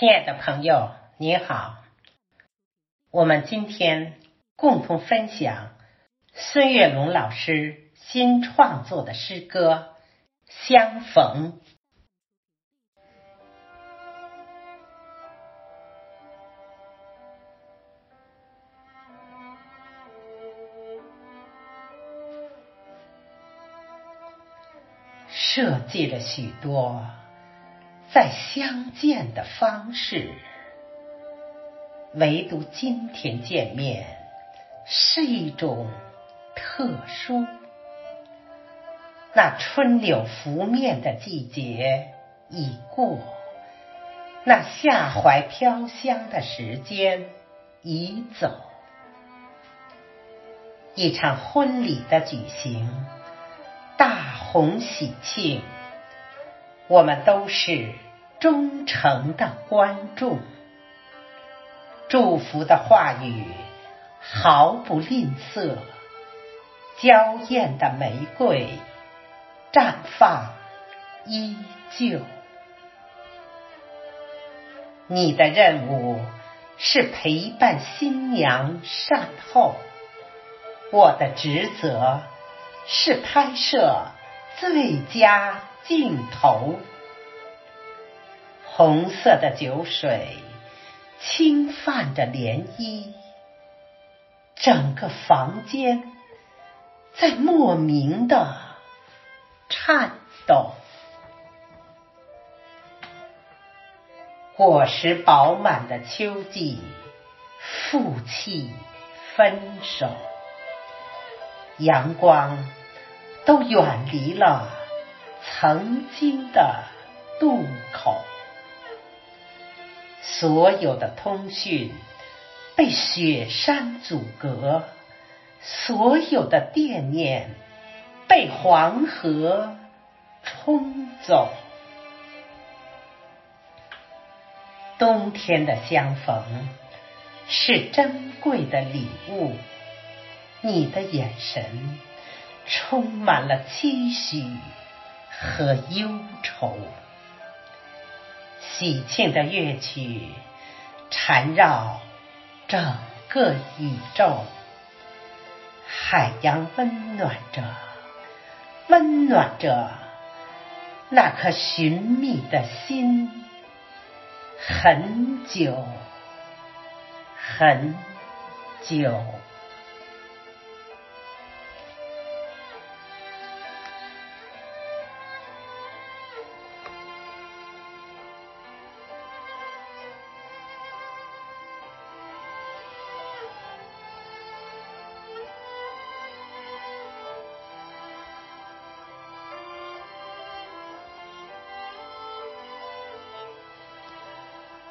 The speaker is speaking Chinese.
亲爱的朋友，你好，我们今天共同分享孙月龙老师新创作的诗歌《相逢》。设计了许多再相见的方式，唯独今天见面是一种特殊。那春柳拂面的季节已过，那夏槐飘香的时间已走，一场婚礼的举行。大红喜庆，我们都是忠诚的观众。祝福的话语毫不吝啬，娇艳的玫瑰绽放依旧。你的任务是陪伴新娘善后，我的职责。是拍摄最佳镜头，红色的酒水轻泛着涟漪，整个房间在莫名的颤抖。果实饱满的秋季，负气分手，阳光。都远离了曾经的渡口，所有的通讯被雪山阻隔，所有的惦念被黄河冲走。冬天的相逢是珍贵的礼物，你的眼神。充满了期许和忧愁，喜庆的乐曲缠绕整个宇宙，海洋温暖着，温暖着那颗寻觅的心，很久很久。